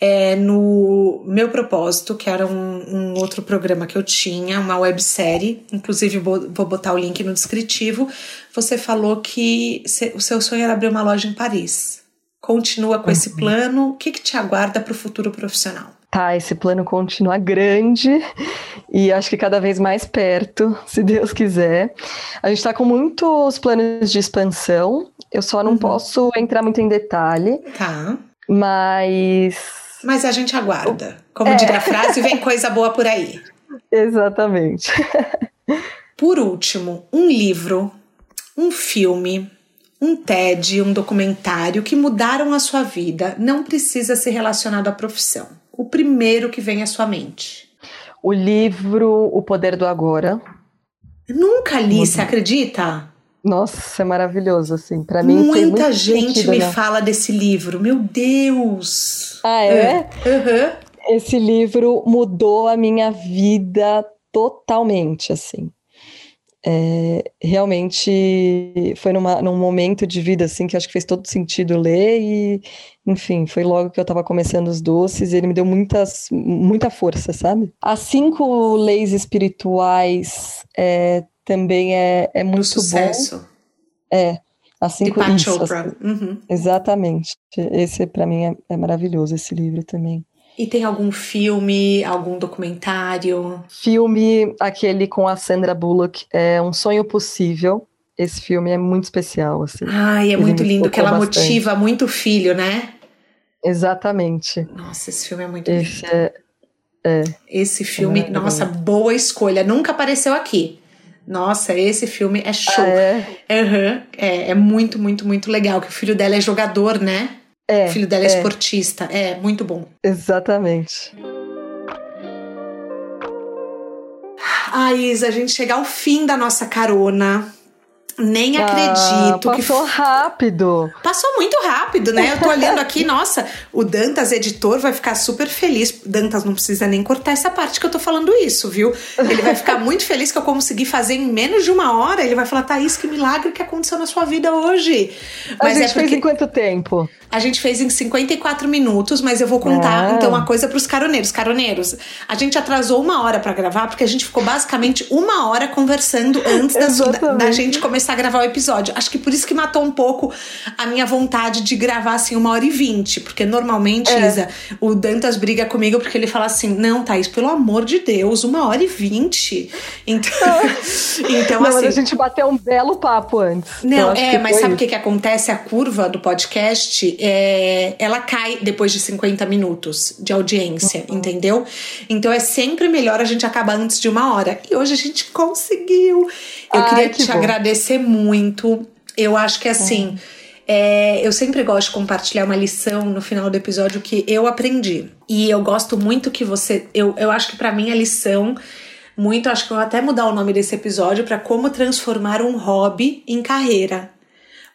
é, no meu propósito, que era um, um, outro programa que eu tinha, uma websérie, inclusive vou, vou botar o link no descritivo. Você falou que o seu sonho era abrir uma loja em Paris. Continua com uhum. esse plano? O que, que te aguarda para o futuro profissional? Tá, esse plano continua grande e acho que cada vez mais perto, se Deus quiser. A gente está com muitos planos de expansão, eu só não uhum. posso entrar muito em detalhe. Tá. Mas. Mas a gente aguarda. Como é. diz a frase, vem coisa boa por aí. Exatamente. Por último, um livro, um filme, um TED, um documentário que mudaram a sua vida não precisa ser relacionado à profissão. O primeiro que vem à sua mente. O livro O Poder do Agora. Nunca li, você acredita? Nossa, é maravilhoso, assim. Para mim, muita gente sentido, me né? fala desse livro. Meu Deus! Ah, é? Uhum. Esse livro mudou a minha vida totalmente, assim é, realmente foi numa, num momento de vida assim que acho que fez todo sentido ler e enfim foi logo que eu estava começando os doces e ele me deu muitas muita força sabe? As cinco leis espirituais é, também é, é muito sucesso. bom é as cinco de isso, uhum. exatamente. Esse para mim é, é maravilhoso esse livro também e tem algum filme, algum documentário? Filme, aquele com a Sandra Bullock, é Um Sonho Possível. Esse filme é muito especial, assim. Ai, é Ele muito lindo, que ela bastante. motiva muito o filho, né? Exatamente. Nossa, esse filme é muito esse lindo. É, é, esse filme, é nossa, boa escolha. Nunca apareceu aqui. Nossa, esse filme é show. Ah, é? Uhum. é? É muito, muito, muito legal. Que o filho dela é jogador, né? É, o filho dela é, é esportista. É, muito bom. Exatamente. Ah, Isa, a gente chega ao fim da nossa carona. Nem ah, acredito. Passou que... rápido. Passou muito rápido, né? Eu tô olhando aqui, nossa, o Dantas, editor, vai ficar super feliz. Dantas não precisa nem cortar essa parte que eu tô falando isso, viu? Ele vai ficar muito feliz que eu consegui fazer em menos de uma hora. Ele vai falar, Thaís, que milagre que aconteceu na sua vida hoje. Mas a gente é porque... fez em quanto tempo? A gente fez em 54 minutos, mas eu vou contar ah. então uma coisa para os caroneiros. Caroneiros, a gente atrasou uma hora para gravar porque a gente ficou basicamente uma hora conversando antes da, da, gente começar a gravar o episódio. Acho que por isso que matou um pouco a minha vontade de gravar assim uma hora e vinte, porque normalmente, é. Isa, o Dantas briga comigo porque ele fala assim: não, Thaís, pelo amor de Deus, uma hora e vinte. Então, então não, assim. Mas a gente bateu um belo papo antes. Não, é, mas sabe o que, que acontece? A curva do podcast é, ela cai depois de 50 minutos de audiência, uhum. entendeu? Então é sempre melhor a gente acabar antes de uma hora. E hoje a gente conseguiu. Eu Ai, queria que te bom. agradecer muito. Eu acho que assim. É, eu sempre gosto de compartilhar uma lição no final do episódio que eu aprendi. E eu gosto muito que você. Eu, eu acho que para mim a lição muito, acho que eu vou até mudar o nome desse episódio para como transformar um hobby em carreira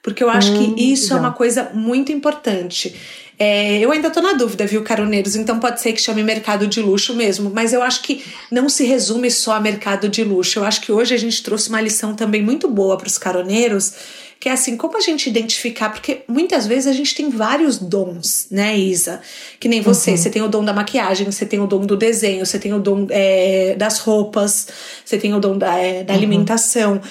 porque eu acho hum, que isso é uma coisa muito importante. É, eu ainda tô na dúvida, viu, caroneiros? Então pode ser que chame mercado de luxo mesmo, mas eu acho que não se resume só a mercado de luxo. Eu acho que hoje a gente trouxe uma lição também muito boa para os caroneiros, que é assim, como a gente identificar, porque muitas vezes a gente tem vários dons, né, Isa? Que nem você, uhum. você tem o dom da maquiagem, você tem o dom do desenho, você tem o dom é, das roupas, você tem o dom da, é, da uhum. alimentação.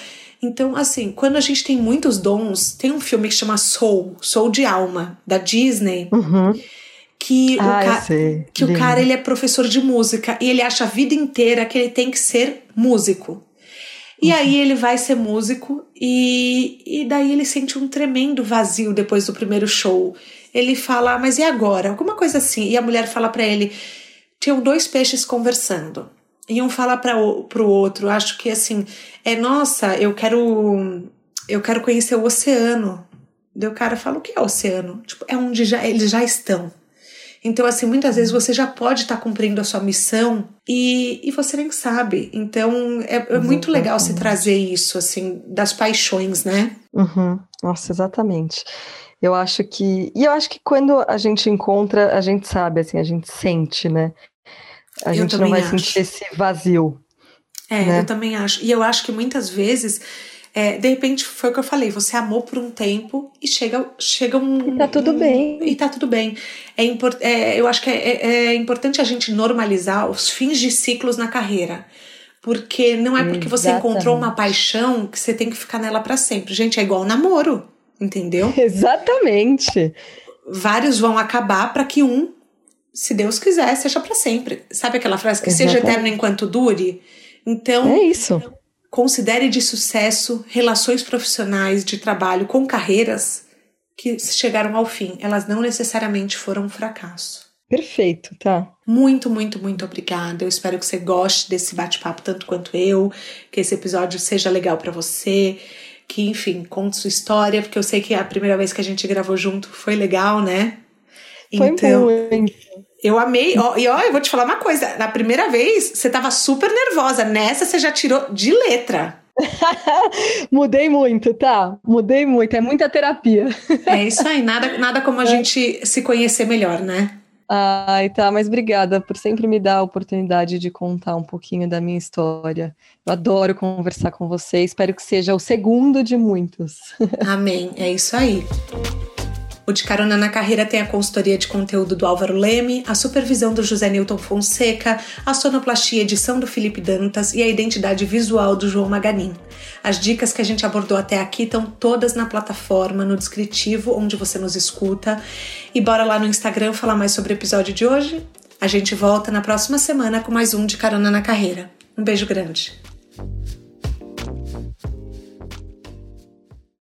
Então, assim, quando a gente tem muitos dons, tem um filme que chama Soul, Soul de Alma, da Disney. Uhum. Que, ah, o, ca que o cara ele é professor de música e ele acha a vida inteira que ele tem que ser músico. E uhum. aí ele vai ser músico e, e daí ele sente um tremendo vazio depois do primeiro show. Ele fala, mas e agora? Alguma coisa assim. E a mulher fala para ele: tinham dois peixes conversando. E um fala para o outro, acho que assim, é nossa, eu quero eu quero conhecer o oceano. Daí o cara fala: o que é oceano? Tipo, é onde já, eles já estão. Então, assim, muitas vezes você já pode estar tá cumprindo a sua missão e, e você nem sabe. Então, é, é muito legal se trazer isso, assim, das paixões, né? Uhum. Nossa, exatamente. Eu acho que. E eu acho que quando a gente encontra, a gente sabe, assim, a gente sente, né? A eu gente não vai acho. sentir esse vazio. É, né? eu também acho. E eu acho que muitas vezes é, de repente, foi o que eu falei, você amou por um tempo e chega, chega um. E tá tudo um, bem. E tá tudo bem. É, import, é eu acho que é, é, é, importante a gente normalizar os fins de ciclos na carreira. Porque não é porque você encontrou uma paixão que você tem que ficar nela para sempre. Gente, é igual namoro, entendeu? Exatamente. Vários vão acabar para que um, se Deus quiser, seja para sempre. Sabe aquela frase que Exatamente. seja eterno enquanto dure? Então. É isso. Considere de sucesso relações profissionais de trabalho com carreiras que chegaram ao fim. Elas não necessariamente foram um fracasso. Perfeito, tá. Muito, muito, muito obrigada. Eu espero que você goste desse bate-papo tanto quanto eu, que esse episódio seja legal para você, que, enfim, conte sua história, porque eu sei que a primeira vez que a gente gravou junto foi legal, né? Foi então, muito. Eu amei. Ó, e ó, eu vou te falar uma coisa. Na primeira vez, você tava super nervosa. Nessa, você já tirou de letra. Mudei muito, tá? Mudei muito. É muita terapia. é isso aí. Nada, nada como a é. gente se conhecer melhor, né? Ai, tá, mas obrigada por sempre me dar a oportunidade de contar um pouquinho da minha história. Eu adoro conversar com você. Espero que seja o segundo de muitos. Amém. É isso aí. O De Carona na Carreira tem a consultoria de conteúdo do Álvaro Leme, a supervisão do José Newton Fonseca, a sonoplastia edição do Felipe Dantas e a identidade visual do João Maganin. As dicas que a gente abordou até aqui estão todas na plataforma, no descritivo, onde você nos escuta. E bora lá no Instagram falar mais sobre o episódio de hoje? A gente volta na próxima semana com mais um De Carona na Carreira. Um beijo grande.